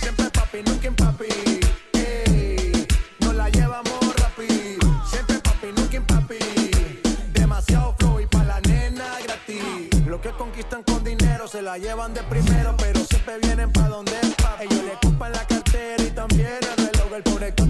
Siempre papi, nunca en papi. Ey, nos la llevamos rápido. Siempre papi, nunca en papi. Demasiado flow y pa' la nena gratis. Los que conquistan con dinero se la llevan de primero, pero siempre vienen pa' donde es papi. Ellos le compran la cartera y también el reloj. El pobre que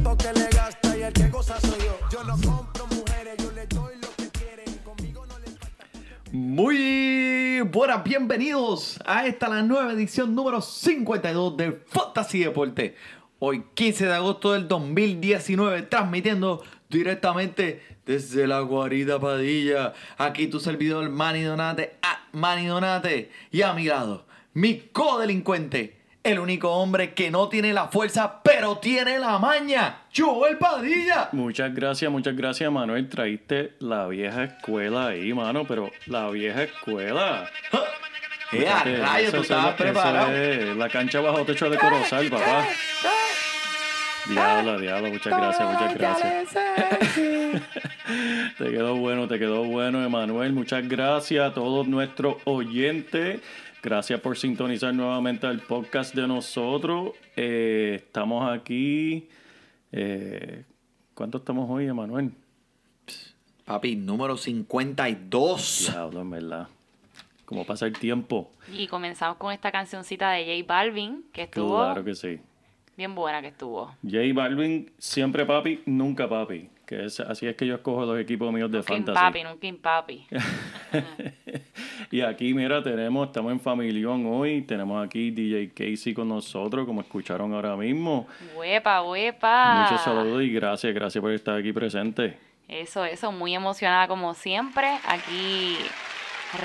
Muy buenas, bienvenidos a esta la nueva edición número 52 de Fantasy Deporte. Hoy 15 de agosto del 2019, transmitiendo directamente desde la guarida Padilla. Aquí tu servidor Manny Donate, ah, Manny Donate. Y a mi lado, mi codelincuente, el único hombre que no tiene la fuerza, pero tiene la maña, Joel Padilla. Muchas gracias, muchas gracias, Manuel. Traíste la vieja escuela ahí, mano, pero la vieja escuela. ¡Eh, a Fíjate, rayos, tú estabas es- preparado! es la cancha bajo techo de Corozal, papá. Diablo, diablo, muchas gracias, muchas gracias. te quedó bueno, te quedó bueno, Emanuel. Muchas gracias a todos nuestros oyentes. Gracias por sintonizar nuevamente el podcast de nosotros. Eh, estamos aquí. eh, ¿Cuánto estamos hoy, Emanuel? Papi, número 52. Diablo, en verdad. ¿Cómo pasa el tiempo? Y comenzamos con esta cancioncita de J Balvin, que estuvo Claro que sí. bien buena que estuvo. J Balvin, siempre papi, nunca papi. Que es, así es que yo escojo los equipos míos de in fantasy. papi, nunca in papi. y aquí, mira, tenemos, estamos en familión hoy. Tenemos aquí DJ Casey con nosotros, como escucharon ahora mismo. Huepa, huepa. Muchos saludos y gracias, gracias por estar aquí presente. Eso, eso, muy emocionada como siempre. Aquí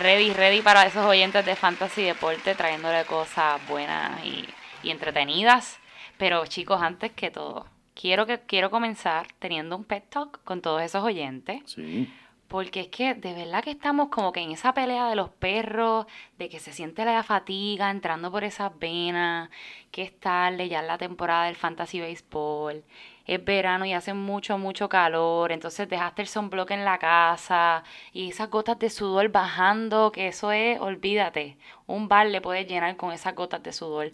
ready, ready para esos oyentes de Fantasy Deporte, trayéndole cosas buenas y, y entretenidas. Pero chicos, antes que todo, quiero, que, quiero comenzar teniendo un pet talk con todos esos oyentes. Sí. Porque es que de verdad que estamos como que en esa pelea de los perros, de que se siente la fatiga entrando por esas venas, que es tarde, ya es la temporada del fantasy baseball, es verano y hace mucho, mucho calor, entonces dejaste el sunblock en la casa y esas gotas de sudor bajando, que eso es, olvídate, un bar le puedes llenar con esas gotas de sudor.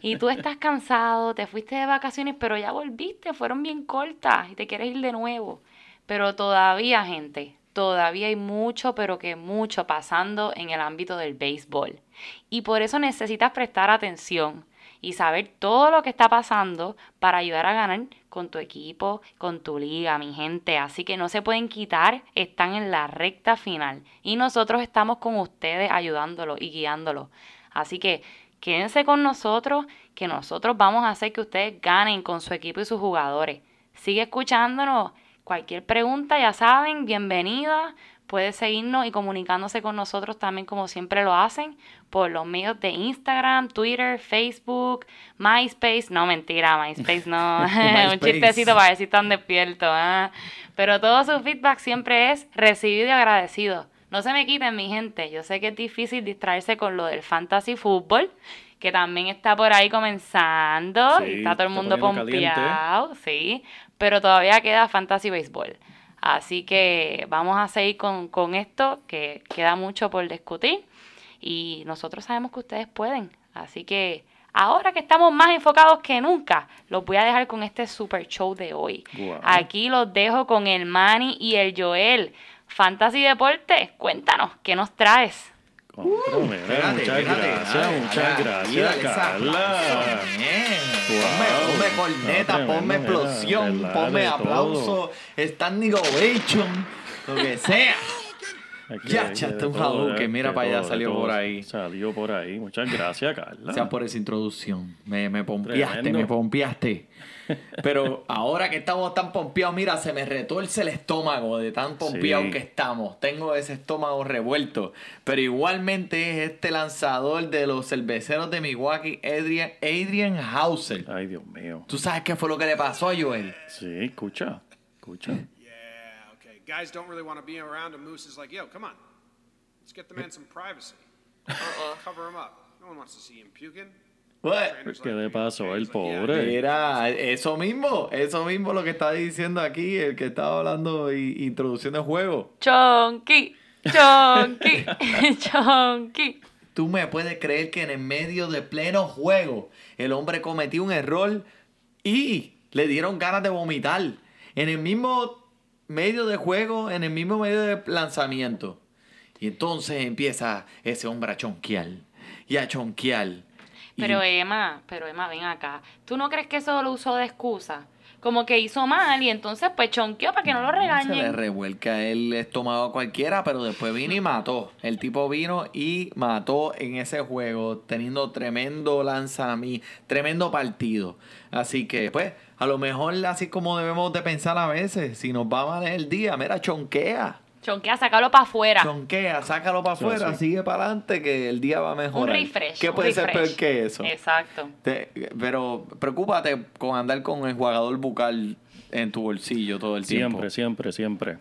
Y tú estás cansado, te fuiste de vacaciones, pero ya volviste, fueron bien cortas y te quieres ir de nuevo. Pero todavía, gente, todavía hay mucho, pero que mucho pasando en el ámbito del béisbol. Y por eso necesitas prestar atención y saber todo lo que está pasando para ayudar a ganar con tu equipo, con tu liga, mi gente. Así que no se pueden quitar, están en la recta final. Y nosotros estamos con ustedes ayudándolo y guiándolo. Así que quédense con nosotros, que nosotros vamos a hacer que ustedes ganen con su equipo y sus jugadores. Sigue escuchándonos. Cualquier pregunta, ya saben, bienvenida. Puede seguirnos y comunicándose con nosotros también como siempre lo hacen por los medios de Instagram, Twitter, Facebook, MySpace. No, mentira, MySpace no. MySpace. Un chistecito para ver si están despiertos. ¿ah? Pero todo su feedback siempre es recibido y agradecido. No se me quiten, mi gente. Yo sé que es difícil distraerse con lo del fantasy fútbol, que también está por ahí comenzando. Sí, y está todo el mundo caliente. pompeado, sí. Pero todavía queda fantasy béisbol. Así que vamos a seguir con, con esto, que queda mucho por discutir. Y nosotros sabemos que ustedes pueden. Así que ahora que estamos más enfocados que nunca, los voy a dejar con este super show de hoy. Aquí los dejo con el Manny y el Joel. Fantasy Deporte, cuéntanos, ¿qué nos traes? Espérate, muchas espérate, gracias, muchas gracias, Carla. Ponme, ponme corneta, ponme explosión, ponme aplauso, standing ovation, lo que sea. Que- Ya, que de un Hadouken, de- mira para allá, salió por ahí. Salió por ahí. Muchas gracias, Carla. Gracias por esa introducción. Me, me pompeaste, Tremendo. me pompeaste. Pero ahora que estamos tan pompeados, mira, se me retuerce el estómago de tan pompeados Sí. que estamos. Tengo ese estómago revuelto. Pero igualmente es este lanzador de los cerveceros de Milwaukee, Adrian, Adrian Hauser. Ay, Dios mío. ¿Tú sabes qué fue lo que le pasó a Joel? Sí, escucha. Escucha. Yeah, okay. Guys don't really want to be around him. Moose is like, yo, come on. Let's get the man some privacy. Cover him up. No one wants to see him puking. Trainer's ¿Qué le "You pasó okay?" al He's like, "Yeah, pobre? Mira, eso mismo, eso mismo lo que está diciendo aquí, el que estaba hablando y introduciendo el juego. Chonky, chonky, chonky. Tú me puedes creer que en el medio de pleno juego el hombre cometió un error y le dieron ganas de vomitar. En el mismo medio de juego, en el mismo medio de lanzamiento. Y entonces empieza ese hombre a chonquear y a chonquear. Pero Emma, pero Emma, ven acá. ¿Tú no crees que eso lo usó de excusa? Como que hizo mal y entonces pues chonqueó para que no lo Se le regañen. revuelca el estómago a cualquiera, pero después vino y mató. El tipo vino y mató en ese juego, teniendo tremendo lanzamiento, tremendo partido. Así que, pues, a lo mejor así como debemos de pensar a veces, si nos va mal el día, mira, chonquea. Chonquea, sácalo para afuera. Chonquea, sácalo para afuera, sí. sigue para adelante que el día va a mejorar. Un refresh. ¿Qué puede ser peor que eso? Exacto. Te- pero preocúpate con andar con el jugador bucal en tu bolsillo todo el tiempo. Siempre, siempre, siempre.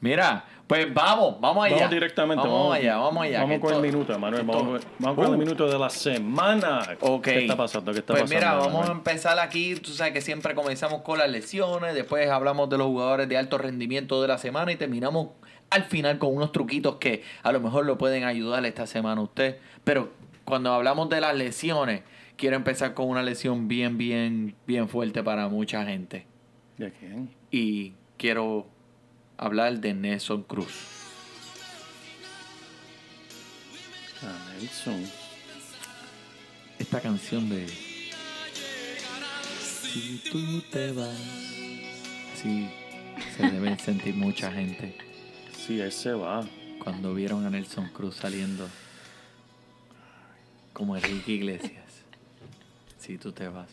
Mira, pues vamos, vamos allá. Vamos directamente. Vamos, allá, vamos allá. Vamos con esto- el minuto, Manuel. Vamos, vamos con Uh, el minuto de la semana. Ok. ¿Qué está pasando? ¿Qué está pues pasando? mira, vamos a empezar aquí. Tú sabes que siempre comenzamos con las lesiones, después hablamos de los jugadores de alto rendimiento de la semana y terminamos al final con unos truquitos que a lo mejor lo pueden ayudar esta semana a usted. Pero cuando hablamos de las lesiones, quiero empezar con una lesión bien, bien, bien fuerte para mucha gente. ¿De quién? Y quiero hablar de Nelson Cruz. Ah, Nelson. esta canción de Si tú te vas Sí, se debe sentir mucha gente Sí, él se va. cuando vieron a Nelson Cruz saliendo como Enrique Iglesias. Si tú te vas.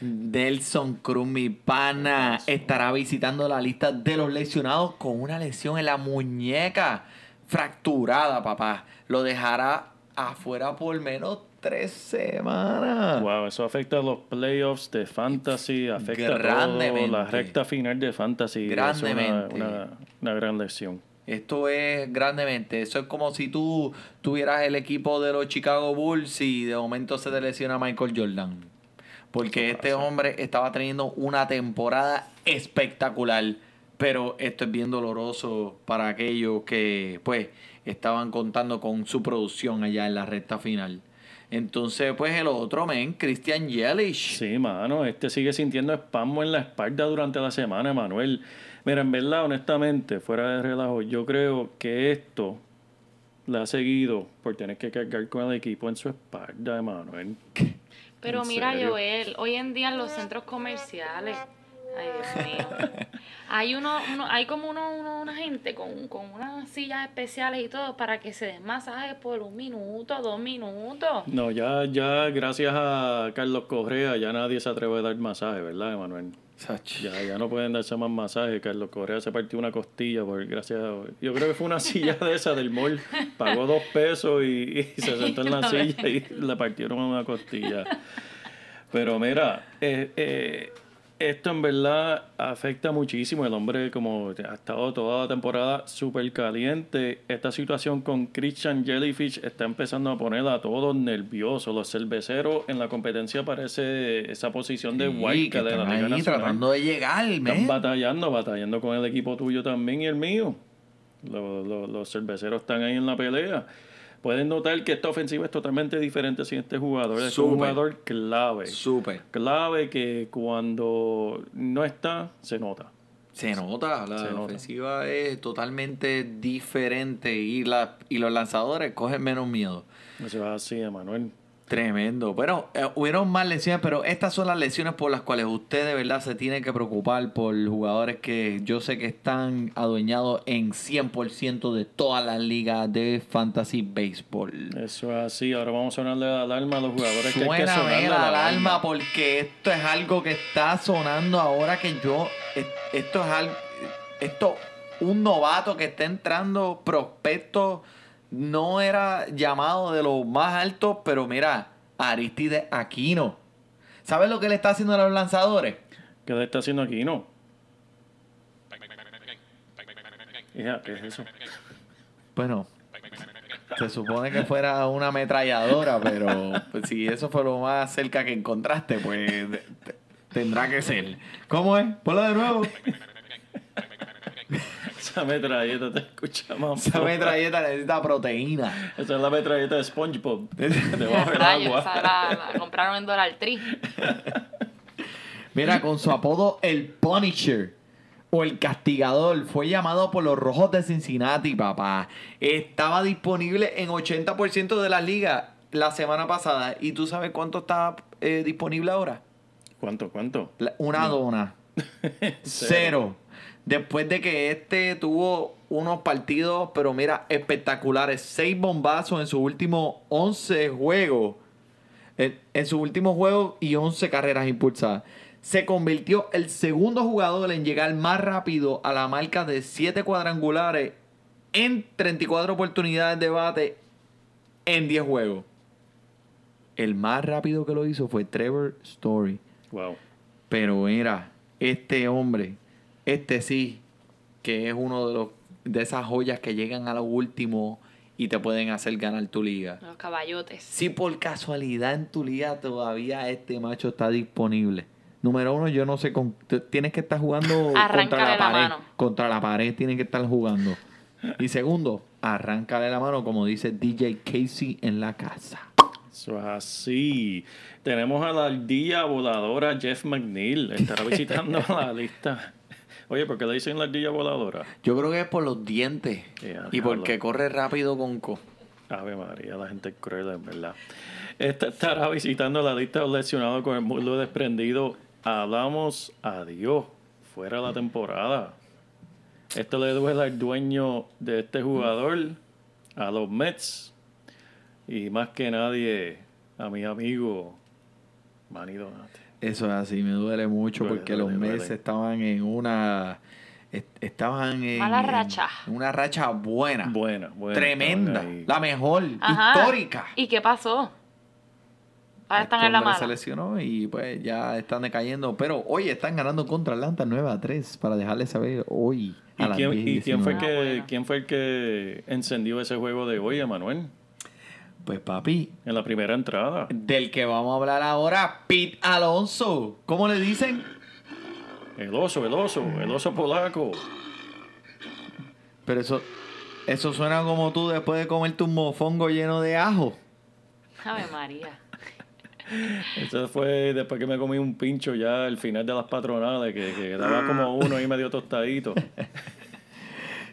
Nelson Cruz, mi pana, estará visitando la lista de los lesionados con una lesión en la muñeca fracturada, papá. Lo dejará afuera por menos tres semanas. Wow, eso afecta a los playoffs de Fantasy, afecta a todo, Grandemente. la recta final de Fantasy. Es una, Grandemente. una, una gran lesión. Esto es grandemente. Eso es como si tú tuvieras el equipo de los Chicago Bulls y de momento se te lesiona Michael Jordan. Porque este hombre estaba teniendo una temporada espectacular. Pero esto es bien doloroso para aquellos que, pues, estaban contando con su producción allá en la recta final. Entonces, pues, el otro men, Christian Yelich. Sí, mano, este sigue sintiendo espasmo en la espalda durante la semana, Manuel. Mira, en verdad, honestamente, fuera de relajo, yo creo que esto le ha seguido por tener que cargar con el equipo en su espalda, Manuel. Pero ¿En mira, serio? Joel, hoy en día en los centros comerciales, ay Dios mío, hay uno, uno hay como uno, uno- una gente con, con unas sillas especiales y todo para que se den masajes por un minuto, dos minutos. No, ya, ya, gracias a Carlos Correa, ya nadie se atreve a dar masaje, ¿verdad, Manuel? Ya, ya no pueden darse más masajes. Carlos Correa se partió una costilla por gracias a- Yo creo que fue una silla de esa del mall. Pagó dos pesos y, y se sentó en la silla y le partieron una costilla. Pero mira, eh, eh, esto en verdad afecta muchísimo. El hombre como ha estado toda la temporada súper caliente. Esta situación con Christian Jellyfish está empezando a poner a todos nerviosos. Los cerveceros en la competencia parece esa posición de white que de la están Liga ahí tratando de llegar, Están men. batallando, batallando con el equipo tuyo también y el mío. Los, los- los cerveceros están ahí en la pelea. Pueden notar que esta ofensiva es totalmente diferente sin este jugador. Es un jugador clave. Súper. Clave que cuando no está, se nota. Se nota, la Se nota. ofensiva es totalmente diferente y, la, y los lanzadores cogen menos miedo. Eso es así, Emanuel. Tremendo. Bueno, eh, hubieron más lesiones, pero estas son las lesiones por las cuales usted de verdad se tiene que preocupar por jugadores que yo sé que están adueñados en 100% de todas las ligas de fantasy baseball. Eso es así. Ahora vamos a sonarle la alarma a los jugadores que hay que Suena sonarle la alarma porque esto es algo que está sonando ahora que yo es- esto es algo esto un novato que está entrando prospecto no era llamado de los más altos, pero mira, Aristides Aquino. ¿Sabes lo que le está haciendo a los lanzadores? ¿Qué le está haciendo aquí? No. Hija, ¿Qué es eso? Bueno, se supone que fuera una ametralladora, pero pues, si eso fue lo más cerca que encontraste, pues tendrá que ser. ¿Cómo es? Ponlo de nuevo. Esa metralleta te escucha más. Esa metralleta necesita proteína. Esa es la metralleta de SpongeBob. Debajo del agua. esa la, la compraron en Dollar Tree. Mira, con su apodo el Punisher o el Castigador, fue llamado por los Rojos de Cincinnati, papá. Estaba disponible en 80% de la liga la semana pasada. ¿Y tú sabes cuánto está eh, disponible ahora? ¿Cuánto, cuánto? La- Una dona. Cero. Después de que este tuvo unos partidos, pero mira, espectaculares. Seis bombazos en sus últimos 11 juegos. En, en sus últimos juegos y 11 carreras impulsadas. Se convirtió el segundo jugador en llegar más rápido a la marca de 7 cuadrangulares en 34 oportunidades de bate en 10 juegos. El más rápido que lo hizo fue Trevor Story. Wow. Pero mira, este hombre, este sí, que es uno de los de esas joyas que llegan a lo último y te pueden hacer ganar tu liga. Los caballotes. Si por casualidad en tu liga todavía este macho está disponible. Número uno, yo no sé, con, tienes que estar jugando contra la la pared. mano. Contra la pared tienes que estar jugando. Y segundo, arráncale la mano como dice DJ Casey en la casa. Eso es así. Tenemos a la ardilla voladora Jeff McNeil. Estará visitando la lista. Oye, ¿por qué le dicen la ardilla voladora? Yo creo que es por los dientes y porque corre rápido con co. Ave María, la gente cruel, en verdad. Esta estará visitando la lista de los lesionados con el muslo desprendido. Hablamos adiós. Fuera la temporada. Esto le duele al dueño de este jugador, a los Mets. Y más que nadie, a mi amigo Manny Donate. Eso es así, me duele mucho Duele, porque duele, los duele. meses estaban en una est- estaban en Mala en racha. una racha buena, Buena, buena. tremenda, la mejor, Ajá. histórica. ¿Y qué pasó? Ahora están Este en la mala. se lesionó y pues ya están decayendo, pero hoy están ganando contra Atlanta 9 a 3 para dejarles saber hoy a ¿Y las quién, 10 y y quién fue, el 19. que, Ah, quién fue el que encendió ese juego de hoy, Emanuel? Pues papi, En la primera entrada. del que vamos a hablar ahora, Pete Alonso. ¿Cómo le dicen? El oso, el oso, el oso polaco. Pero eso eso suena como tú después de comerte un mofongo lleno de ajo. Ave María. Eso fue después que me comí un pincho ya al final de las patronales, que, que daba como uno y medio tostadito.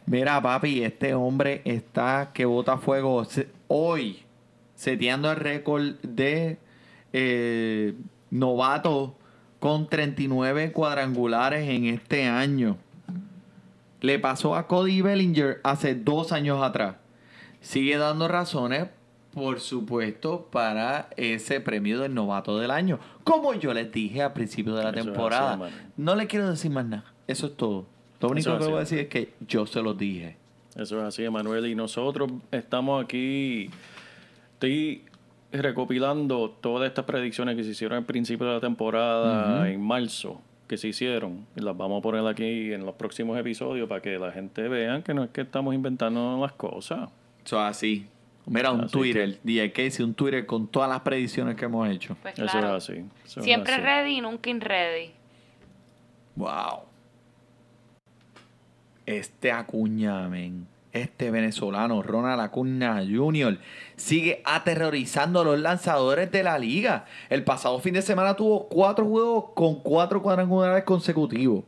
Mira, papi, este hombre está que bota fuego hoy, seteando el récord de eh, novato con 39 cuadrangulares en este año. Le pasó a Cody Bellinger hace dos años atrás. Sigue dando razones, por supuesto, para ese premio del novato del año. Como yo les dije al principio de la Eso temporada. no le quiero decir más nada. Eso es todo. Lo único Eso que voy a decir es que yo se los dije. Eso es así, Emanuel. Y nosotros estamos aquí. Estoy recopilando todas estas predicciones que se hicieron al principio de la temporada, en marzo, que se hicieron. Y las vamos a poner aquí en los próximos episodios para que la gente vea que no es que estamos inventando las cosas. Eso es así. Mira, un Así Twitter, DJ Casey, un Twitter con todas las predicciones que hemos hecho. Pues Eso es así. eso es Siempre así. ready y nunca in ready. Wow. Este Acuña, men. Este venezolano, Ronald Acuña Jr., sigue aterrorizando a los lanzadores de la liga. El pasado fin de semana tuvo cuatro juegos con cuatro cuadrangulares consecutivos.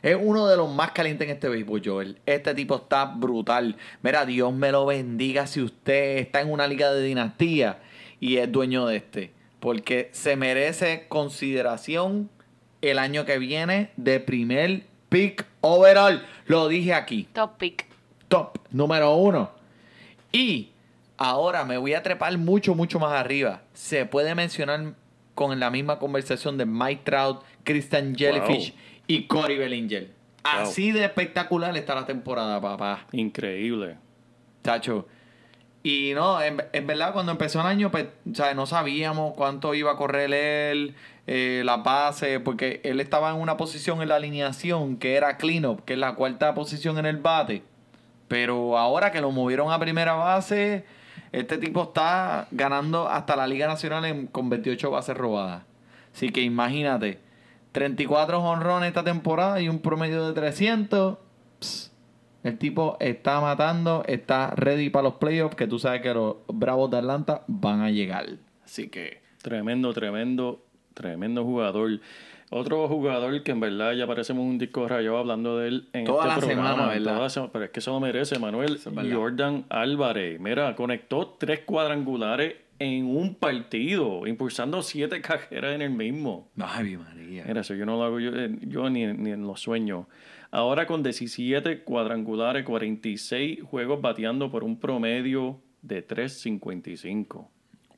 Es uno de los más calientes en este béisbol, Joel. Este tipo está brutal. Mira, Dios me lo bendiga si usted está en una liga de dinastía y es dueño de este. Porque se merece consideración el año que viene de primer pick overall. Lo dije aquí. Top pick. Top número uno. Y ahora me voy a trepar mucho, mucho más arriba. Se puede mencionar con la misma conversación de Mike Trout, Christian Jellyfish Wow. y Corey Bellinger. Así de espectacular está la temporada, papá. Increíble. Chacho. Y no, en, en verdad cuando empezó el año, pues, no sabíamos cuánto iba a correr él, eh, la base, porque él estaba en una posición en la alineación que era cleanup, que es la cuarta posición en el bate. Pero ahora que lo movieron a primera base, este tipo está ganando hasta la Liga Nacional con 28 bases robadas. Así que imagínate, 34 honrones esta temporada y un promedio de 300. Pss, el tipo está matando, está ready para los playoffs, que tú sabes que los Bravos de Atlanta van a llegar. Así que Tremendo, tremendo, tremendo jugador. Otro jugador que en verdad ya parecemos un disco rayado hablando de él en Toda este la programa. semana, ¿verdad? toda la semana, pero es que eso lo merece, Manuel. Es. Jordan Álvarez. Mira, conectó tres cuadrangulares en un partido, impulsando siete carreras en el mismo. Ay, María. Mira, eso yo no lo hago yo, eh, yo ni, ni en los sueños. Ahora con 17 cuadrangulares, 46 juegos bateando por un promedio de 3.55.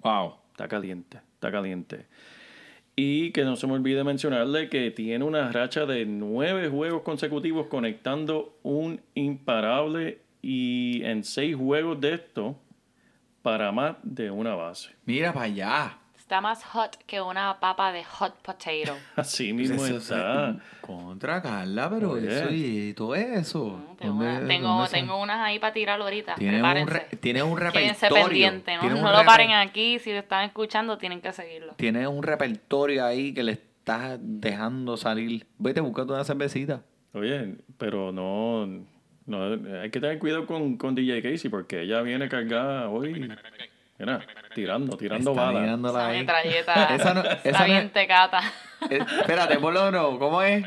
Wow. Está caliente, está caliente. Y que no se me olvide mencionarle que tiene una racha de nueve juegos consecutivos conectando un imparable y en seis juegos de esto para más de una base. Mira para allá. Está más hot que una papa de hot potato. Así mismo Eso- está. Contra Carla, pero Oye. eso y todo eso. Mm, Tengo, ¿Dónde- una- tengo, tengo unas ahí para tirar ahorita. Tiene un, re- tiene un Quédense repertorio. pendientes, ¿no? lo paren aquí. Si lo están escuchando, tienen que seguirlo. Tiene un repertorio ahí que le estás dejando salir. Vete buscando una cervecita. Oye, pero no, no hay que tener cuidado con, con DJ Casey porque ella viene cargada hoy. Mira, tirando, tirando Está balas. mirándola Esa ahí. metralleta Esa no- está esa no bien es- tecata. Eh, espérate, ponlo no. ¿Cómo es?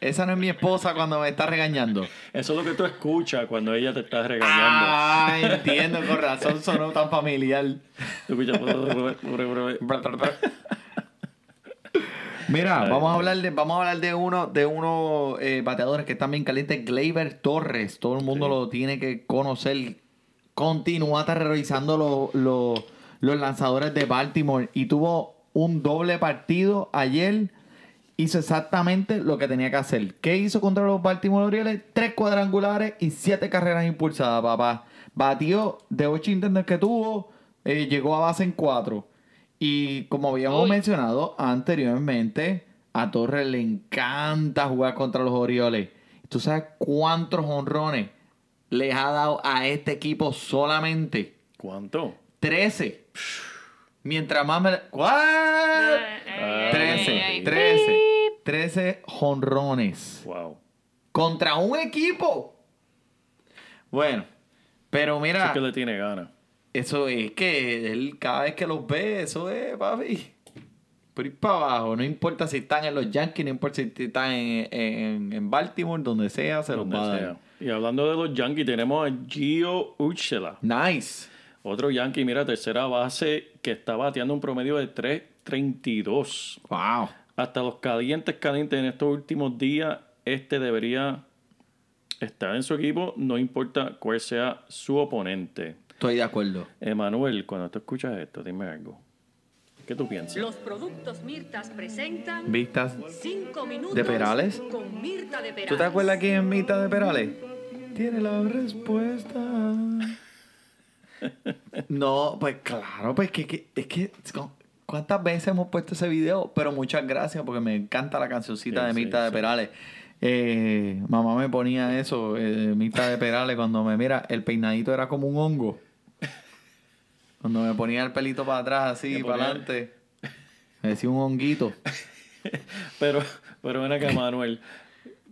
Esa no es mi esposa cuando me está regañando. Eso es lo que tú escuchas cuando ella te está regañando. Ah, entiendo, con razón sonó tan familiar. Tú escuchas, Mira, vamos a hablar de, vamos a hablar de uno, de unos eh, bateadores que están bien calientes, Gleyber Torres. Todo el mundo Sí. lo tiene que conocer. Continúa terrorizando los, los, los lanzadores de Baltimore y tuvo un doble partido ayer. Hizo exactamente lo que tenía que hacer. ¿Qué hizo contra los Baltimore Orioles? Tres cuadrangulares y siete carreras impulsadas, papá. Batió de ocho intentos que tuvo, eh, llegó a base en cuatro. Y como habíamos Uy. mencionado anteriormente, a Torres le encanta jugar contra los Orioles. ¿Tú sabes cuántos honrones les ha dado a este equipo solamente? ¿Cuánto? 13. Mientras más me... ¿Cuál? Ey, ey, 13, ey, ey. 13, 13 honrones Wow. contra un equipo. Bueno, pero Eso mira, es que le tiene ganas. eso es que él cada vez que los ve, eso es, papi. Por ir para abajo, no importa si están en los Yankees, no importa si están en, en, en Baltimore, donde sea, se los donde va a dar. Y hablando de los Yankees, tenemos a Gio Urshela. Nice. Otro Yankee, mira, tercera base que está bateando un promedio de 3.32. Wow. Hasta los calientes calientes en estos últimos días, este debería estar en su equipo, no importa cuál sea su oponente. Estoy de acuerdo. Emanuel, cuando tú escuchas esto, dime algo. ¿Qué tú piensas? Los productos Mirtas presentan ¿Vistas? 5 minutos ¿De Perales? con Mirta de Perales. ¿Tú te acuerdas quién es Mita de Perales? Tiene la respuesta. No, pues claro, pues que, que- es que cuántas veces hemos puesto ese video, pero muchas gracias porque me encanta la cancioncita Sí, de sí, Mita de sí. Perales. Eh, mamá me ponía eso, eh, Mita de Perales, cuando me mira, el peinadito era como un hongo. Cuando me ponía el pelito para atrás, así, para adelante, me decía un honguito. Pero, pero ven acá, Manuel.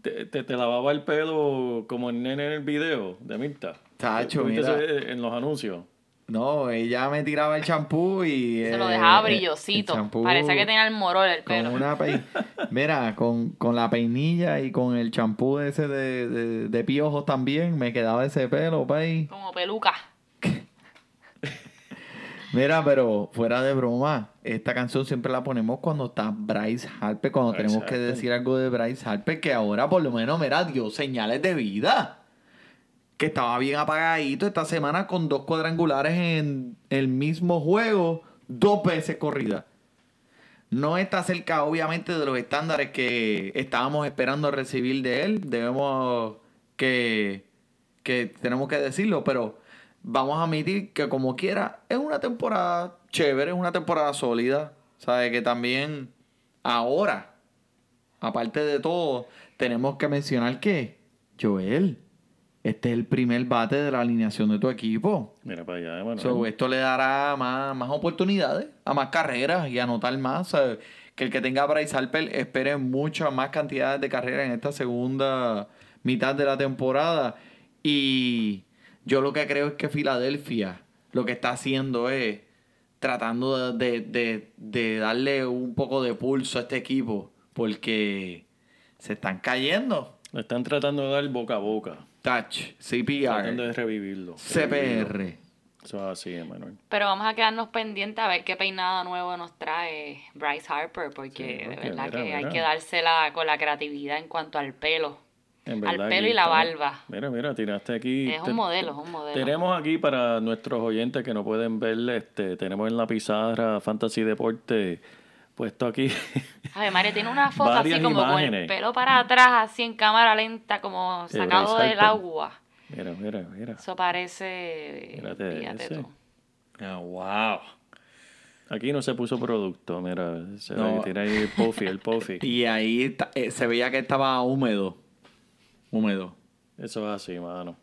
¿Te, te, te lavaba el pelo como el nene en el video de Mirta? Tacho, ¿Tuviste mira. ese En los anuncios. No, ella me tiraba el champú y... Se lo eh, dejaba eh, brillosito. Parece que tenía el morol el Con pelo. una Mira, con, con la peinilla y con el champú ese de, de, de piojos también, me quedaba ese pelo, pay. Como peluca. Mira, pero fuera de broma, esta canción siempre la ponemos cuando está Bryce Harper, cuando tenemos que decir algo de Bryce Harper, que ahora por lo menos, mira, dio señales de vida. Que estaba bien apagadito esta semana con dos cuadrangulares en el mismo juego, dos veces corrida. No está cerca, obviamente, de los estándares que estábamos esperando recibir de él. Debemos que, que tenemos que decirlo, pero vamos a admitir que como quiera, es una temporada chévere, es una temporada sólida. ¿Sabe? Que también ahora, aparte de todo, tenemos que mencionar que Joel, este es el primer bate de la alineación de tu equipo. Mira para allá, Emanuel. So, esto le dará más, más oportunidades, a más carreras y anotar más. ¿sabes? Que el que tenga a Bryce Harper espere muchas más cantidades de carreras en esta segunda mitad de la temporada. Y yo lo que creo es que Filadelfia lo que está haciendo es tratando de, de- de darle un poco de pulso a este equipo porque se están cayendo. Le están tratando de dar boca a boca. Touch, Tratando de CPR, revivirlo. CPR. Eso es así, Emanuel. Pero vamos a quedarnos pendientes a ver qué peinado nuevo nos trae Bryce Harper, porque Sí, de verdad mira, que hay que dársela con la creatividad en cuanto al pelo. En Al pelo y la estamos- barba. Mira, mira, tiraste aquí. Es un modelo, es un modelo. Tenemos aquí para nuestros oyentes que no pueden ver, este, tenemos en la pizarra Fantasy Deporte puesto aquí. A ver, María tiene una foto así como con el pelo para atrás, así en cámara lenta, como sacado del agua. mira, mira, mira. Eso parece. Mírate tú. Ah, wow. Aquí no se puso producto, mira, se ve No. que tiene ahí el Puffy, el Puffy. Y ahí está- eh, se veía que estaba húmedo. Húmedo. Eso es así, mano.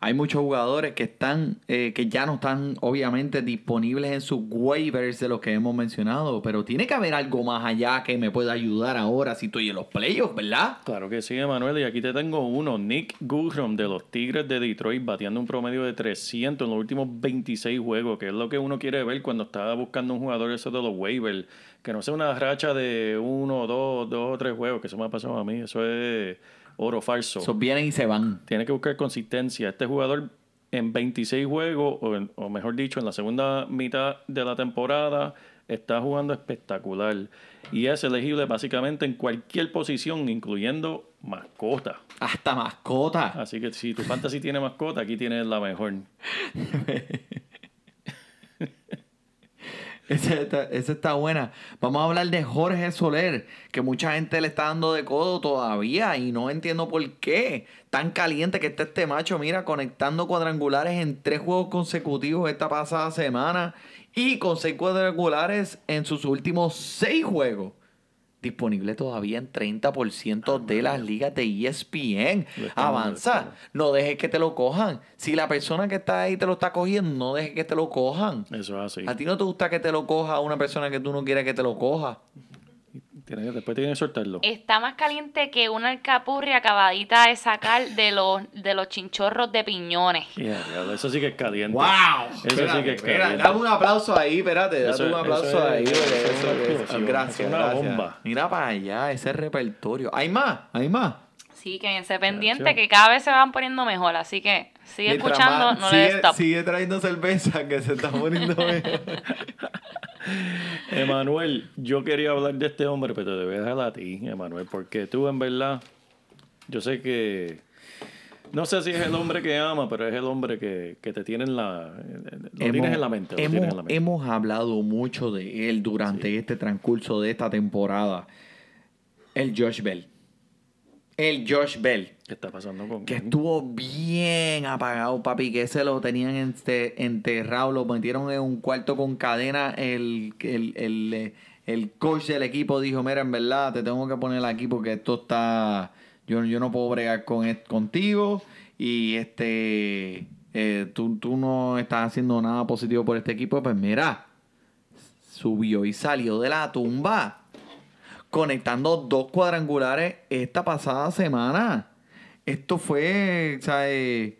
Hay muchos jugadores que están, eh, que ya no están obviamente disponibles en sus waivers de los que hemos mencionado, pero tiene que haber algo más allá que me pueda ayudar ahora si estoy en los playoffs, ¿verdad? Claro que sí, Emanuel. Y aquí te tengo uno, Nick Goodrum de los Tigres de Detroit, bateando un promedio de 300 en los últimos 26 juegos, que es lo que uno quiere ver cuando está buscando un jugador eso de los waivers. Que no sea una racha de uno, dos, dos o tres juegos, que eso me ha pasado a mí. Eso es oro falso. Esos vienen y se van. Tiene que buscar consistencia. Este jugador en 26 juegos, o, en- o mejor dicho, en la segunda mitad de la temporada, está jugando espectacular. Y es elegible básicamente en cualquier posición, incluyendo mascota. Hasta mascota. Así que si tu fantasy tiene mascota, aquí tienes la mejor. Esa está, está buena. Vamos a hablar de Jorge Soler, que mucha gente le está dando de codo todavía y no entiendo por qué. Tan caliente que está este macho, mira, conectando cuadrangulares en tres juegos consecutivos esta pasada semana y con seis cuadrangulares en sus últimos seis juegos. Disponible todavía en 30% de las ligas de E ESPN. Avanza, no dejes que te lo cojan. Si la persona que está ahí te lo está cogiendo, no dejes que te lo cojan. Eso es así. ¿A ti no te gusta que te lo coja una persona que tú no quieres que te lo coja? Tienes que- después tienes que soltarlo. Está más caliente que una alcapurria acabadita de sacar de los, de los chinchorros de piñones. Yeah, eso sí que es caliente. ¡Wow! Eso sí que es caliente. dame un aplauso ahí, espérate, dame un aplauso eso es- ahí. eso porque es eso una es- explosión, gracias, una gracias. bomba. Mira para allá, ese repertorio. ¿Hay más? ¿Hay más? Sí, quédense pendiente Gracias. que cada vez se van poniendo mejor. Así que sigue Mientras escuchando, más- no le des sigue, stop. sigue trayendo cerveza que se está poniendo mejor. Emanuel, yo quería hablar de este hombre, pero te voy a dejar a ti, Emanuel, porque tú en verdad, yo sé que, no sé si es el hombre que ama, pero es el hombre que, que te tiene en la, lo tienes en la mente, lo hemos, tienes en la mente. hemos hablado mucho de él durante este transcurso de esta temporada. El Josh Bell. El Josh Bell. ¿Qué está pasando con Que él? estuvo bien apagado, papi. Que ese lo tenían enterrado. Lo metieron en un cuarto con cadena. El, el, el, eh, el coach del equipo dijo: Mira, en verdad, te tengo que poner aquí porque esto está. Yo, yo no puedo bregar con contigo. Y este. eh, tú, tú no estás haciendo nada positivo por este equipo. Pues mira, subió y salió de la tumba conectando dos cuadrangulares esta pasada semana. Esto fue, ¿sabes?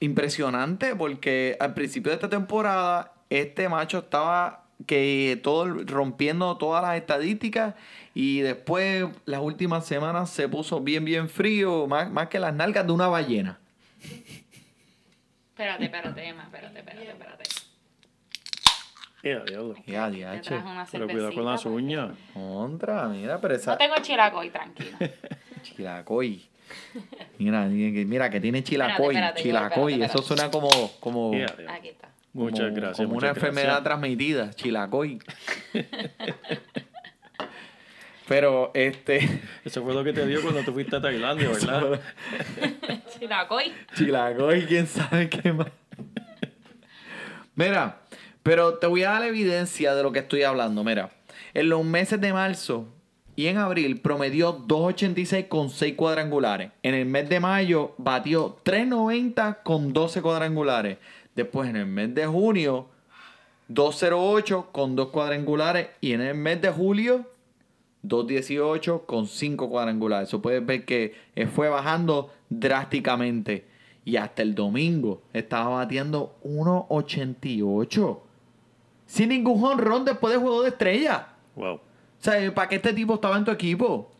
impresionante porque al principio de esta temporada este macho estaba que todo rompiendo todas las estadísticas y después las últimas semanas se puso bien bien frío, más, más que las nalgas de una ballena. Espérate, espérate, Emma, espérate, espérate, espérate. Eh, diablo. Ya, Pero cuidado con las uñas. Contra, mira, pero No esa... tengo chilacoy, tranquilo. Chilacoy. Mira, mira que tiene chilacoy. espérate, chilacoy. espérate, Eso suena como, como. Aquí está. Muchas como- gracias. como una muchas enfermedad transmitida. Chilacoy. pero, este... Eso fue lo que te dio cuando tú fuiste a Tailandia, ¿verdad? Chilacoy. Chilacoy, quién sabe qué más. Mira, pero te voy a dar evidencia de lo que estoy hablando. Mira, en los meses de marzo y en abril promedió 2.86 con 6 cuadrangulares. En el mes de mayo batió 3.90 con 12 cuadrangulares. Después en el mes de junio 2.08 con 2 cuadrangulares. Y en el mes de julio 2.18 con 5 cuadrangulares. Eso puedes ver que eh, fue bajando drásticamente. Y hasta el domingo estaba batiendo 1.88. Sin ningún jonrón después de juego de estrella. Wow. O sea, ¿para qué este tipo estaba en tu equipo?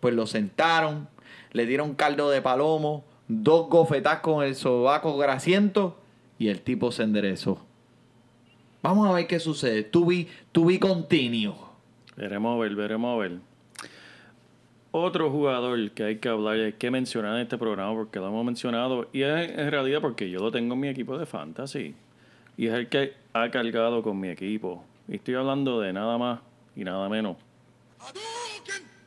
Pues lo sentaron, le dieron caldo de palomo, dos gofetas con el sobaco grasiento y el tipo se enderezó. Vamos a ver qué sucede. Tu vi continuo. Veremos a ver, veremos a ver. Otro jugador que hay que hablar, hay que mencionar en este programa porque lo hemos mencionado y es en realidad porque yo lo tengo en mi equipo de fantasy y es el que ha cargado con mi equipo. Y estoy hablando de nada más y nada menos.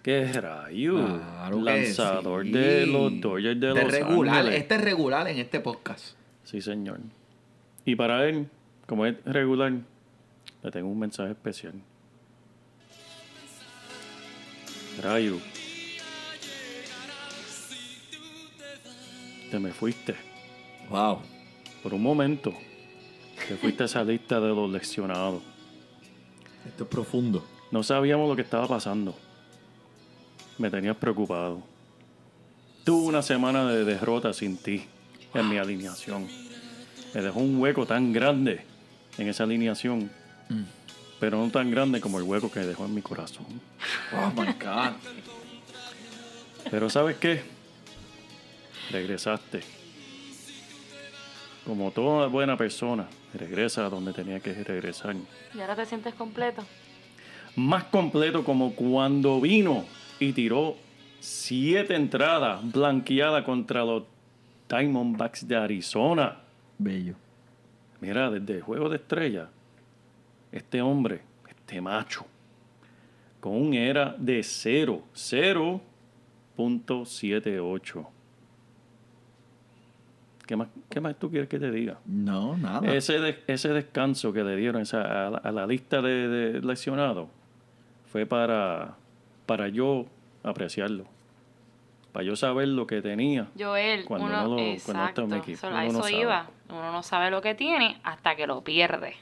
¿Qué rayo? Claro Lanzador sí. de los Dodgers de Los regular, Ángeles. Este es regular en este podcast. Sí, señor. Y para él, como es regular, le tengo un mensaje especial. Rayo. Te me fuiste. Wow. Por un momento, te fuiste a esa lista de los lesionados. Esto es profundo. No sabíamos lo que estaba pasando. Me tenías preocupado. Tuve una semana de derrota sin ti en mi alineación. Me dejó un hueco tan grande en esa alineación, pero no tan grande como el hueco que dejó en mi corazón. Oh my God. Pero ¿sabes qué? Regresaste. Como toda buena persona, regresa a donde tenía que regresar. ¿Y ahora te sientes completo? más completo como cuando vino y tiró siete entradas blanqueadas contra los Diamondbacks de Arizona. Bello. Mira, desde el juego de estrella, este hombre, este macho, con un era de 0, 0.78. ¿Qué más, ¿Qué más tú quieres que te diga? No, nada. Ese, de- ese descanso que le dieron esa- a, la, a la lista de, de lesionados fue para, para yo apreciarlo. Para yo saber lo que tenía. Joel, Cuando uno, no lo- cuando no exacto, está en mi equipo, eso- uno no eso sabe. iba. Uno no sabe lo que tiene hasta que lo pierde.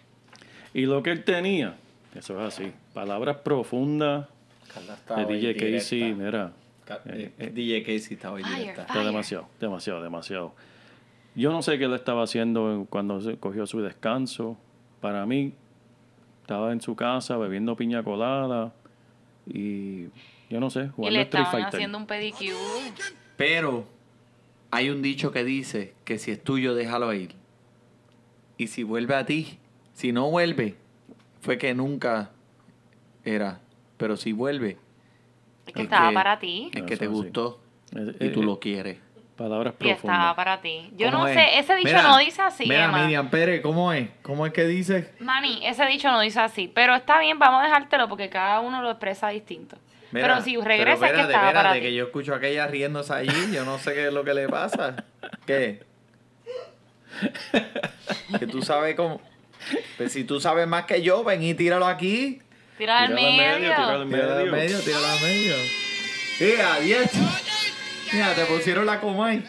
Y lo que él tenía, eso es así. Palabras profundas de DJ Casey, mira. eh, eh, DJ Casey está hoy Fire, directa. Está demasiado, demasiado, demasiado. Yo no sé qué le estaba haciendo cuando se cogió su descanso. Para mí, estaba en su casa bebiendo piña colada y yo no sé, Y jugando le Street estaban Fighter. haciendo un pedicure. Pero hay un dicho que dice que si es tuyo, déjalo ir. Y si vuelve a ti, si no vuelve, fue que nunca era. Pero si vuelve, Es que Es estaba que- para ti. es que Eso te sí. gustó y tú eh, lo quieres. Palabras Y estaba profundas. para ti. Yo ¿Cómo no es? sé, ese dicho Mira, no dice así, Mira, Emma. Miriam Pérez, ¿cómo es? ¿Cómo es que dice? Mani, ese dicho no dice así. Pero está bien, vamos a dejártelo porque cada uno lo expresa distinto. Mira, pero si regresa es que espérate, estaba espérate, para que ti. yo escucho a aquella riéndose allí, yo no sé qué es lo que le pasa. ¿Qué? que tú sabes cómo. Pues si tú sabes más que yo, ven y tíralo aquí. Tira al Tíralo al medio. medio, tíralo al Tíralo al medio. medio, tíralo al medio. Mira, 10. Mira, te pusieron la comay.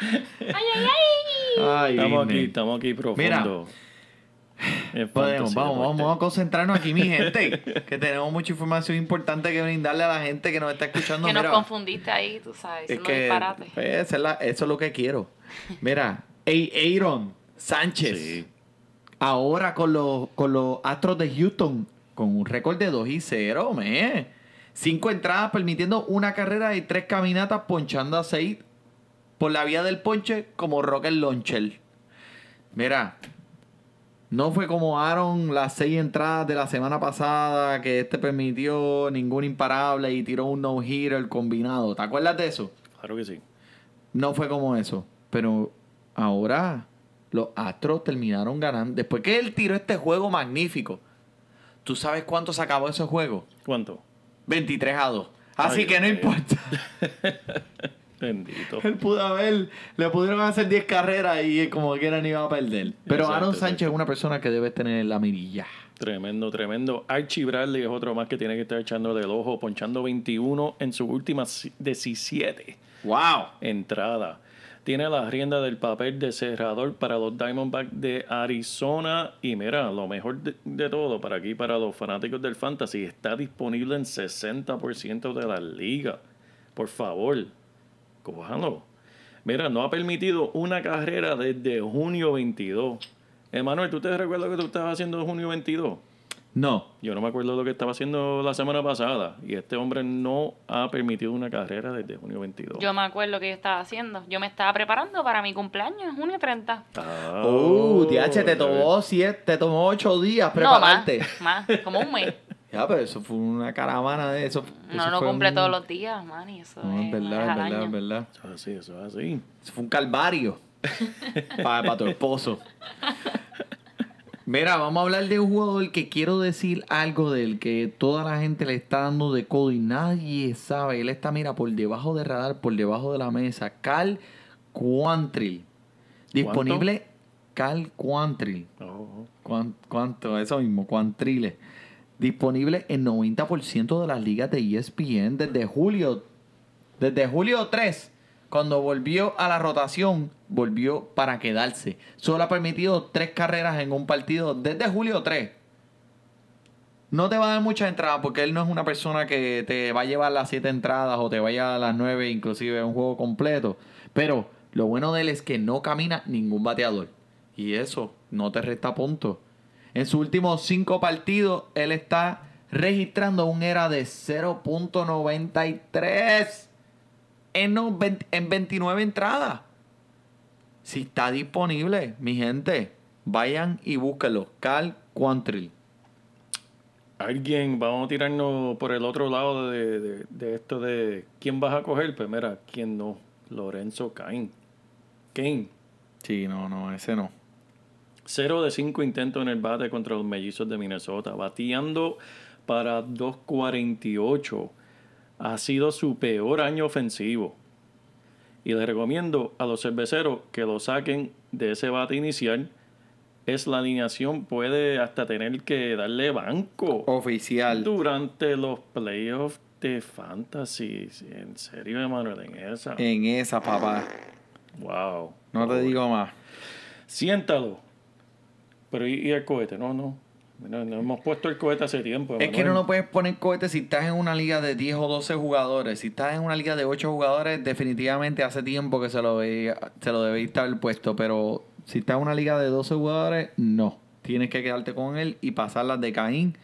Ay, ay, ay. Ay, Estamos Disney. aquí, estamos aquí profundo. En Podemos, vamos, vamos a concentrarnos aquí, mi gente. Que tenemos mucha información importante que brindarle a la gente que nos está escuchando. que nos Mira, confundiste ahí, tú sabes. es Eso que pues, es la- eso es lo que quiero. Mira, Aaron Sánchez, Sí. ahora con los, con los Astros de Houston, con un récord de 2 y 0, me. Cinco entradas permitiendo una carrera y tres caminatas ponchando a seis por la vía del ponche como Rocket Launcher. Mira, no fue como Aaron las seis entradas de la semana pasada que este permitió ningún imparable y tiró un no-hitter combinado. ¿Te acuerdas de eso? Claro que sí. No fue como eso. Pero ahora los Astros terminaron ganando. Después que él tiró este juego magnífico. ¿Tú sabes cuánto se acabó ese juego? ¿Cuánto? 23 a 2. Así Ay, que no importa. Bendito. Él pudo haber, le pudieron hacer 10 carreras y como quiera ni iba a perder. Pero Exacto, Aaron Sánchez es una persona que debe tener la mirilla. Tremendo, tremendo. Archie Bradley es otro más que tiene que estar echando del ojo, ponchando 21 en sus últimas 17 ¡Wow! entradas. Tiene la rienda del papel de cerrador para los Diamondbacks de Arizona. Y mira, lo mejor de, todo para aquí, para los fanáticos del Fantasy, está disponible en 60% de la liga. Por favor, cójanlo. Mira, no ha permitido una carrera desde junio 22. Emanuel, ¿tú te recuerdas que tú estabas haciendo en junio 22? No. Yo no me acuerdo lo que estaba haciendo la semana pasada. Y este hombre no ha permitido una carrera desde junio 22. Yo me acuerdo que yo estaba haciendo. Yo me estaba preparando para mi cumpleaños, en junio 30. Ah, Oh, DH, te ya tomó siete, te tomó 8 días No, más, prepararte. más, como un mes. ya, pero eso fue una caravana de eso. No eso lo fue cumple un- todos los días, man, y eso No, es, es verdad, es verdad, es verdad. Eso es así, eso es así. Eso fue un calvario para, tu esposo. Mira, vamos a hablar de un jugador que quiero decir algo del que toda la gente le está dando de codo y nadie sabe. Él está, mira, por debajo de radar, por debajo de la mesa. Cal Quantrill. Disponible Cal Quantrill. Oh, oh. Cuán- ¿Cuánto? Eso mismo, Quantrill. Disponible en 90% de las ligas de ESPN desde julio. Desde julio 3, cuando volvió a la rotación, volvió para quedarse. Solo ha permitido tres carreras en un partido desde julio 3. No te va a dar muchas entradas porque él no es una persona que te va a llevar las siete entradas o te vaya a las nueve, inclusive un juego completo. Pero lo bueno de él es que no camina ningún bateador. Y eso no te resta puntos. En sus últimos cinco partidos, él está registrando un era de 0.93 en, no- 20 en 29 entradas. Si está disponible, mi gente, vayan y búsquenlo. Cal Quantrill. Alguien, vamos a tirarnos por el otro lado de, de- de esto de quién vas a coger. Pues mira, quién no. Lorenzo Cain. Cain. Sí, no, no, ese no. 0 de 5 intentos en el bate contra los mellizos de Minnesota, bateando para 2.48. Ha sido su peor año ofensivo. Y les recomiendo a los cerveceros que lo saquen de ese bate inicial. Es la alineación, puede hasta tener que darle banco Oficial. durante los playoffs de Fantasy. En serio, Emanuel, en esa. En esa, papá. Wow. No te digo más. Siéntalo. Pero ¿y, y el cohete? No, no. No, no hemos puesto el cohete hace tiempo. Es que no lo puedes poner cohete si estás en una liga de 10 o 12 jugadores. Si estás en una liga de 8 jugadores, definitivamente hace tiempo que se lo, veía, se lo debiste haber puesto. Pero si estás en una liga de 12 jugadores, no. Tienes que quedarte con él y pasarlas de Caín.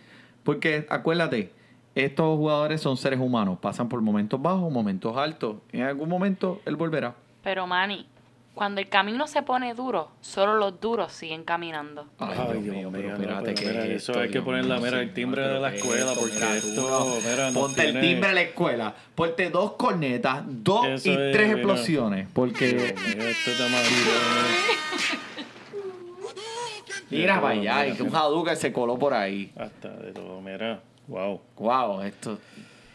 Porque acuérdate, estos jugadores son seres humanos. Pasan por momentos bajos, momentos altos. En algún momento él volverá. Pero, Manny, cuando el camino se pone duro, solo los duros siguen caminando. Ay, Dios mío, pero espérate, que mira, esto, eso hay que Dios poner la mío, mera el timbre de la escuela, esto, porque mira, esto, mira, Ponte el timbre de la escuela. Ponte dos cornetas, dos Eso y es, tres mira. explosiones. Porque Mira, Esto está más Mira para allá, mira, y que un Hadouken se coló por ahí. Hasta de todo, mira. Wow. Wow, esto.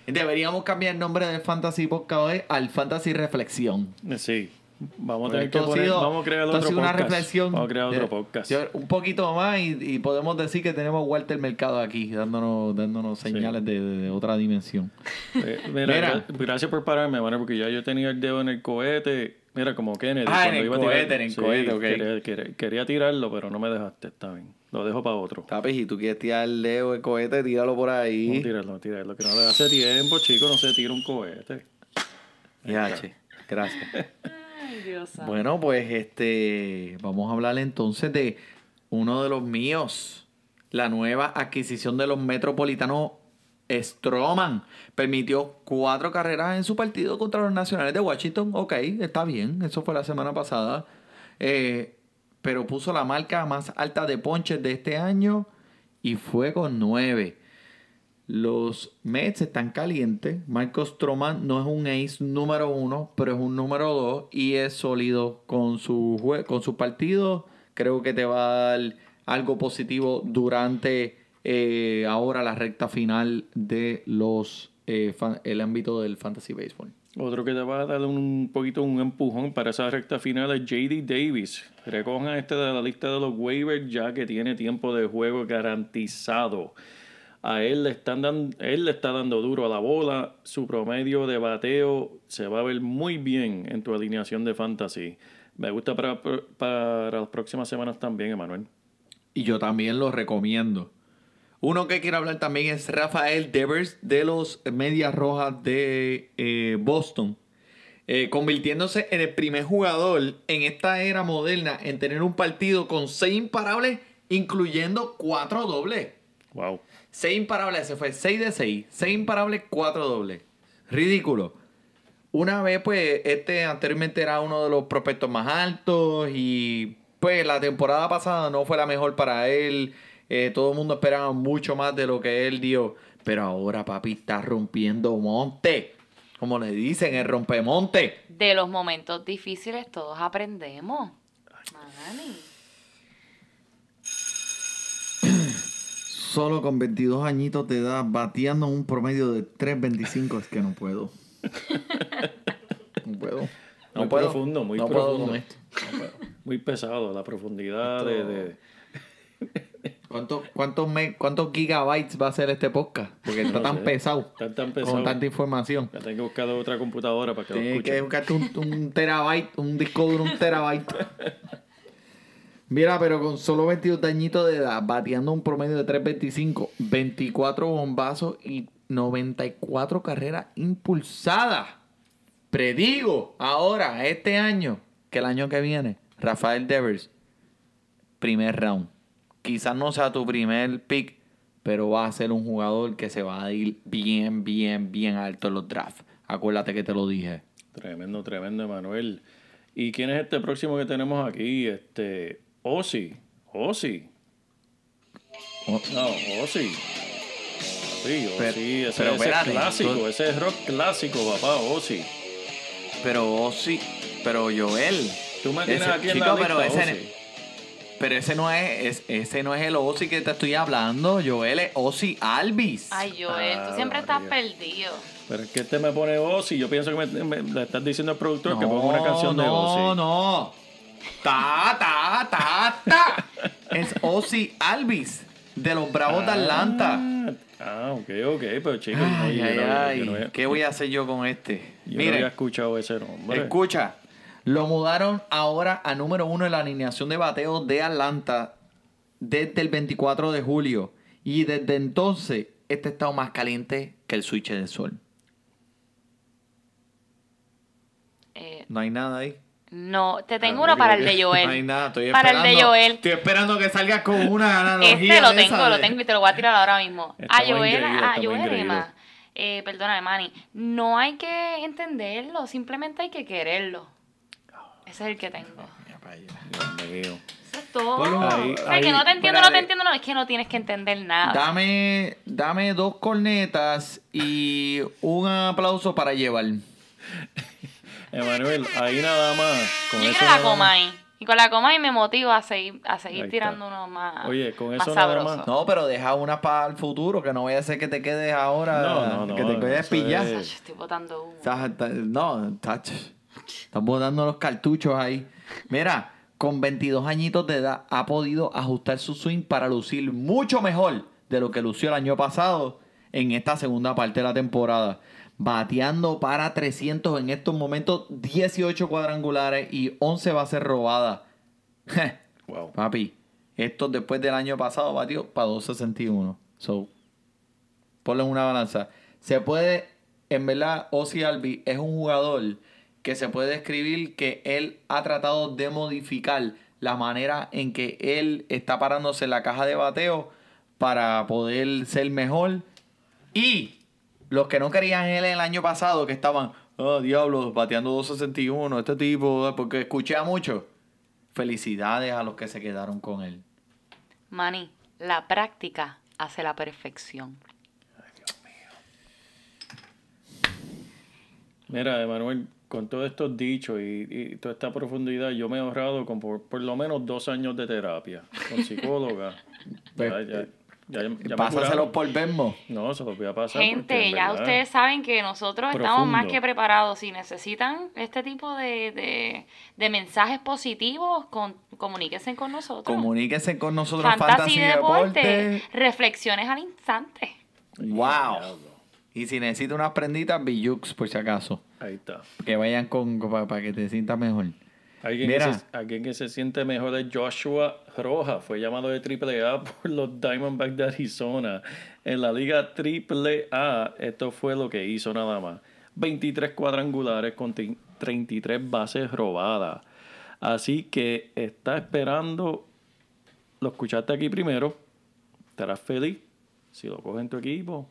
Deberíamos cambiar el nombre del Fantasy Podcast hoy al Fantasy Reflexión. Sí. Vamos a tener que poner, sido- vamos a crear otro sido una podcast. reflexión. Vamos a crear otro podcast. yo- un poquito más y, y podemos decir que tenemos Walter Mercado aquí, dándonos, dándonos señales de, de- de otra dimensión. Eh, mira, Mira. gra- gracias por pararme, mano, porque ya yo tenía el dedo en el cohete. Mira, como Kennedy. Ah, en el iba a tirar- cohete, en el cohete, ok. Quería, quería- quería tirarlo, pero no me dejaste, está bien. Lo dejo para otro. Papi, si tú quieres tirar el dedo de cohete, tíralo por No, ahí. tirarlo, tirarlo. Que no de hace tiempo, chico, no se tira un cohete. Ya, che, gracias. Bueno, pues este vamos a hablar entonces de uno de los míos, la nueva adquisición de los metropolitanos Stroman permitió cuatro carreras en su partido contra los Nacionales de Washington. Ok, está bien, eso fue la semana pasada. Eh, pero puso la marca más alta de ponches de este año y fue con nueve. Los Mets están calientes. Marcos Stroman no es un ace número uno, pero es un número dos y es sólido con su, con su partido. Creo que te va a dar algo positivo durante eh, ahora la recta final de los eh, el ámbito del fantasy baseball. Otro que te va a dar un poquito un empujón para esa recta final es JD Davis. Recojan este de la lista de los waivers ya que tiene tiempo de juego garantizado. A él le, están dan- él le está dando duro a la bola. Su promedio de bateo se va a ver muy bien en tu alineación de fantasy. Me gusta para, para las próximas semanas también, Emanuel. Y yo también lo recomiendo. Uno que quiero hablar también es Rafael Devers de los Medias Rojas de eh, Boston. Eh, convirtiéndose en el primer jugador en esta era moderna en tener un partido con seis imparables, incluyendo cuatro dobles. Wow. Seis imparables, se fue 6 de 6. 6 imparables, 4 dobles. Ridículo. Una vez, pues, este anteriormente era uno de los prospectos más altos y, pues, la temporada pasada no fue la mejor para él. Eh, todo el mundo esperaba mucho más de lo que él dio. Pero ahora, papi, está rompiendo monte. Como le dicen, el rompemonte. De los momentos difíciles todos aprendemos. Manny. Solo con 22 añitos de edad, bateando un promedio de 3.25, es que no puedo. No puedo. No Muy puedo. profundo, muy no puedo profundo. con esto. No puedo. Muy pesado la profundidad de, de- ¿Cuánto- ¿Cuántos, me- ¿Cuántos gigabytes va a ser este podcast? Porque está No tan sé. pesado. Está tan pesado. Con tanta información. Ya tengo que buscar otra computadora para que lo Tienes escuche. que buscarte un, un terabyte, un disco duro, un terabyte. Mira, pero con solo 22 dañitos de edad, bateando un promedio de 3.25, 24 bombazos y 94 carreras impulsadas. Predigo ahora, este año, que el año que viene, Rafael Devers, primer round. Quizás no sea tu primer pick, pero va a ser un jugador que se va a ir bien, bien, bien alto en los drafts. Acuérdate que te lo dije. Tremendo, tremendo, Emanuel. ¿Y quién es este próximo que tenemos aquí? Este. Ozzy. Ozzy. Oh, No, Ozzy. Sí, Pero-. Ese, pero ese espérate, es clásico. tú- Ese es rock clásico, papá. Ozzy. Pero sí, pero Joel. Tú me tienes ese- aquí en chico, la lista, pero ese, Ozzy. pero ese no es, es- ese no es el Ozzy que te estoy hablando, Joel es Ozzy Alvis. Ay, Joel, tú Ah, siempre estás María. perdido. Pero es que este me pone Ozzy. Yo pienso que me, me- le estás diciendo al productor no, que ponga una canción de Ozzy. No, no. Ta, ta, ta, ta. es Ozzy Alvis de los Bravos de Atlanta. Ah, Ah, ok, ok. Pero chicos, Ay, no- ay, no- ay. no había- ¿Qué voy a hacer yo con este? yo no Mire, había escuchado ese nombre. Escucha, lo mudaron ahora a número uno en la alineación de bateo de Atlanta desde el 24 de julio. Y desde entonces, este ha estado más caliente que el switch del sol. Eh, No hay nada ahí. No, te tengo uno para el de Joel. No hay nada, estoy para esperando. el de Joel. Estoy esperando que salgas con una analogía. Este lo de tengo, lo tengo y te lo voy a tirar ahora mismo. A Joel, a Joel eh, perdóname, Manny, no hay que entenderlo, simplemente hay que quererlo. Ese es el que tengo. Eso es todo. Ponlo ahí, o sea, ahí, que no te entiendo, no te entiendo, no, es que no tienes que entender nada. Dame, dame dos cornetas y un aplauso para llevar. Emanuel, ahí nada más. Con Yo eso quiero la nada coma más- ahí. Y con la coma ahí me motiva a seguir, a seguir Ahí está. tirando uno más. Oye, con más eso nada sabroso. más. No, pero deja una para el futuro, que no vaya a ser que te quedes ahora. No, no, no, Que te quedes eso pillado. es- Estoy botando humo. Estás- No, tacho. Estás botando los cartuchos ahí. Mira, con 22 añitos de edad ha podido ajustar su swing para lucir mucho mejor de lo que lució el año pasado en esta segunda parte de la temporada. Bateando para 300 en estos momentos, 18 cuadrangulares y 11 bases robadas. Wow. Papi, esto después del año pasado batió para 261. So, ponlo en una balanza. Se puede, en verdad, Ozzy Albi es un jugador que se puede describir que él ha tratado de modificar la manera en que él está parándose en la caja de bateo para poder ser mejor Y los que no querían él el año pasado, que estaban, oh, diablo, bateando 261, este tipo, porque escuché a muchos. Felicidades a los que se quedaron con él. Manny, la práctica hace la perfección. Mira, Emanuel, con todos estos dichos y, y toda esta profundidad, yo me he ahorrado con por, por lo menos dos años de terapia con psicóloga. Pues, ya, ya, ya, ya me Pásaselo por Venmo. No, se los voy a pasar. Gente, en ya verdad- ustedes saben que nosotros estamos más que preparados. Si necesitan este tipo de, de, de mensajes positivos, con, comuníquense con nosotros. Comuníquense con nosotros, Fantasy Fantasy Deporte, Deporte. reflexiones al instante. Wow. Y si necesitas unas prenditas, Billux, por si acaso. Ahí está. Que vayan con, para que te sientas mejor. Alguien, Mira. que se, alguien que se siente mejor es Joshua Roja. Fue llamado de AAA por los Diamondbacks de Arizona. En la liga AAA, esto fue lo que hizo nada más. 23 cuadrangulares con ti- 33 bases robadas. Así que está esperando. Lo escuchaste aquí primero. Estarás feliz si lo coge en tu equipo.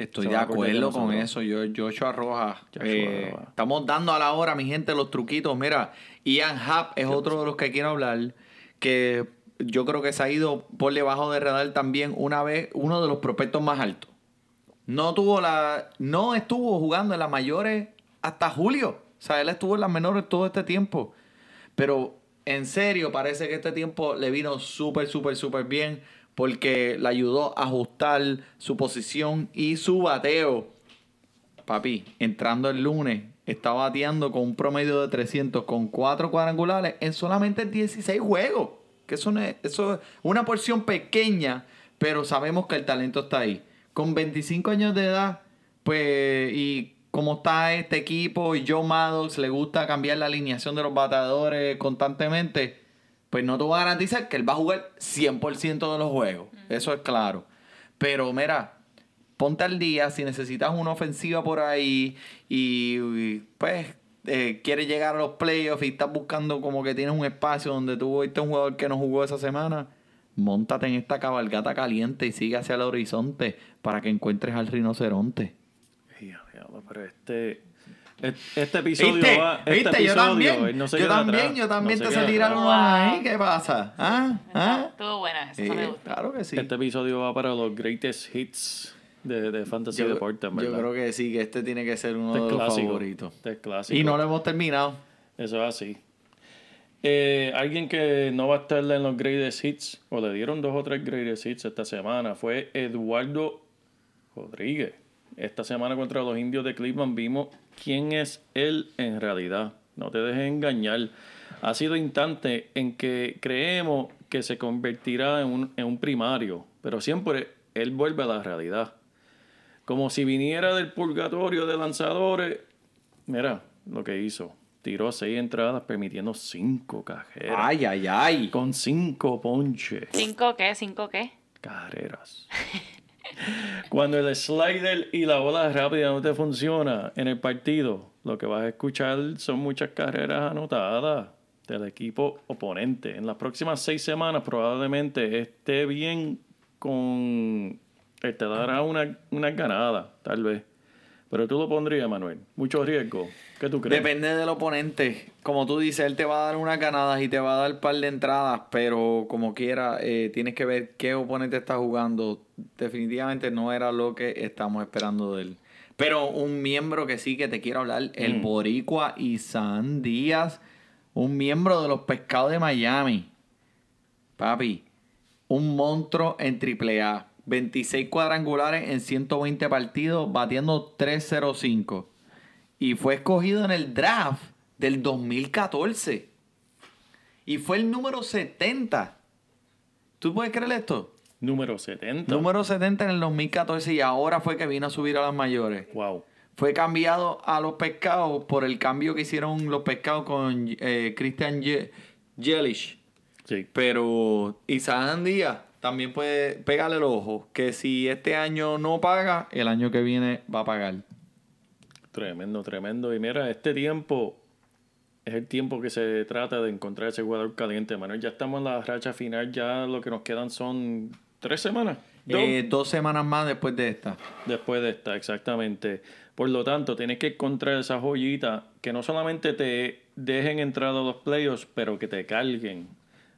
Estoy de acuerdo con eso. Yo, Joshua Rojas. Eh, Rojas. Estamos dando a la hora, mi gente, los truquitos. Mira, Ian Happ es otro de los que quiero hablar. Que yo creo que se ha ido por debajo de radar también una vez, uno de los prospectos más altos. No tuvo la. No estuvo jugando en las mayores hasta julio. O sea, él estuvo en las menores todo este tiempo. Pero en serio, parece que este tiempo le vino súper, súper, súper bien. Porque le ayudó a ajustar su posición y su bateo. Papi, entrando el lunes, está bateando con un promedio de 300 con cuatro cuadrangulares en solamente 16 juegos. Que eso, no es, eso es una porción pequeña, pero sabemos que el talento está ahí. Con 25 años de edad, pues, y como está este equipo y Joe Maddox le gusta cambiar la alineación de los bateadores constantemente, pues no te voy a garantizar que él va a jugar 100% de los juegos. Eso es claro. Pero mira, ponte al día si necesitas una ofensiva por ahí y, y, pues eh, quieres llegar a los playoffs y estás buscando como que tienes un espacio donde tú viste un jugador que no jugó esa semana, montate en esta cabalgata caliente y sigue hacia el horizonte para que encuentres al rinoceronte. Pero este, este episodio ¿Viste? va. Este ¿Viste? episodio, yo también, él no se yo también, atrás, yo también no te se ahí, ¿qué pasa? ¿Ah? ¿Ah? Estuvo buena Sí, esa me gustó. claro que sí. Este episodio va para los greatest hits de, de Fantasy yo, Deporte, en yo creo que sí, que este tiene que ser uno Este de los clásico. favoritos. Este es clásico. Y no lo hemos terminado. Eso es así. Eh, alguien que no va a estar en los greatest hits, o le dieron dos o tres greatest hits esta semana, fue Eduardo Rodríguez. Esta semana contra los indios de Cleveland vimos quién es él en realidad. No te dejes engañar. Ha sido instante en que creemos que se convertirá en un, en un primario, pero siempre él vuelve a la realidad. Como si viniera del purgatorio de lanzadores. Mira lo que hizo. Tiró seis entradas permitiendo cinco carreras. Ay, ay, ay. Con cinco ponches. ¿Cinco qué? ¿Cinco qué? Carreras. Cuando el slider y la bola rápida no te funciona en el partido, lo que vas a escuchar son muchas carreras anotadas del equipo oponente. En las próximas seis semanas probablemente esté bien con... Te dará una, una ganada, tal vez. Pero tú lo pondrías, Manuel. Mucho riesgo. ¿Qué tú crees? Depende del oponente. Como tú dices, él te va a dar unas ganadas y te va a dar un par de entradas, pero como quiera, eh, tienes que ver qué oponente está jugando. Definitivamente no era lo que estamos esperando de él. Pero un miembro que sí que te quiero hablar, el Mm. Boricua Isan Díaz, un miembro de los pescados de Miami. Papi, un monstruo en AAA. 26 cuadrangulares en 120 partidos, batiendo 305 y fue escogido en el draft del 2014. Y fue el número 70. ¿Tú puedes creer esto? Número 70. Número 70 en el 2014 y ahora fue que vino a subir a las mayores. Wow. Fue cambiado a los pescados por el cambio que hicieron los pescados con eh, Christian Ye-. Sí. Pero Isaac Díaz también puede pegarle el ojo. Que si este año no paga, el año que viene va a pagar. Tremendo, tremendo. Y mira, este tiempo es el tiempo que se trata de encontrar ese jugador caliente, Manuel. Ya estamos en la racha final, ya lo que nos quedan son tres semanas. eh, dos semanas más después de esta. Después de esta, exactamente. Por lo tanto, tienes que encontrar esa joyita que no solamente te dejen entrar a los playoffs, pero que te carguen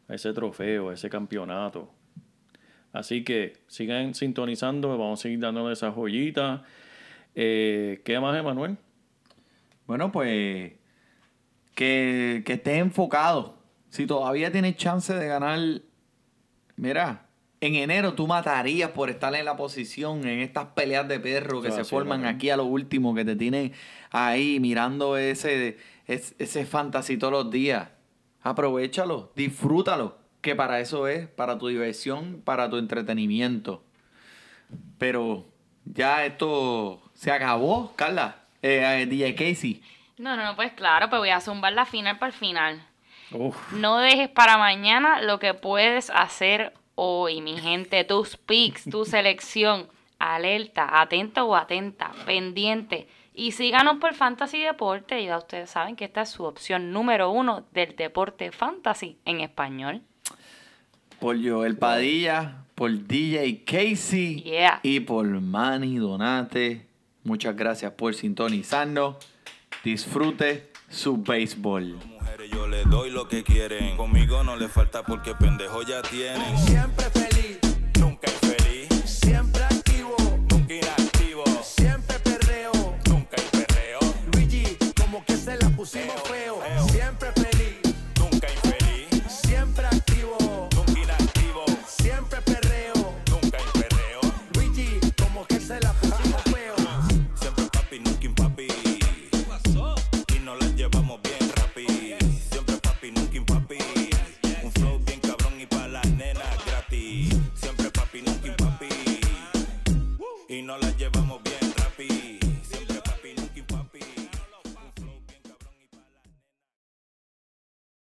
a ese trofeo, a ese campeonato. Así que sigan sintonizando, vamos a seguir dándole esa joyita. Eh, ¿Qué más, Emanuel? Bueno, pues que, que estés enfocado. Si todavía tienes chance de ganar, mira, en enero tú matarías por estar en la posición, en estas peleas de perro que Ah, se sí, forman aquí a lo último, que te tienen ahí mirando ese, ese, ese fantasy todos los días. Aprovechalo, disfrútalo, que para eso es, para tu diversión, para tu entretenimiento. Pero ya esto se acabó, Carla. Eh, eh, DJ Casey. No, no, no, pues claro, pues voy a zumbar la final para el final. Uf, No dejes para mañana lo que puedes hacer hoy, mi gente. Tus picks, tu selección. Alerta, atento o atenta, pendiente. Y síganos por Fantasy Deporte. Ya ustedes saben que esta es su opción número uno del deporte fantasy en español. Por Joel Padilla, por DJ Casey Yeah. y por Manny Donate. Muchas gracias por sintonizarnos. Disfrute su béisbol. Mujeres yo le doy lo que quieren. Conmigo no le falta porque pendejo ya tienen. Siempre feliz, Nunca infeliz, siempre activo, nunca inactivo, siempre perreo. nunca perreo, Luigi, como que se la pusimos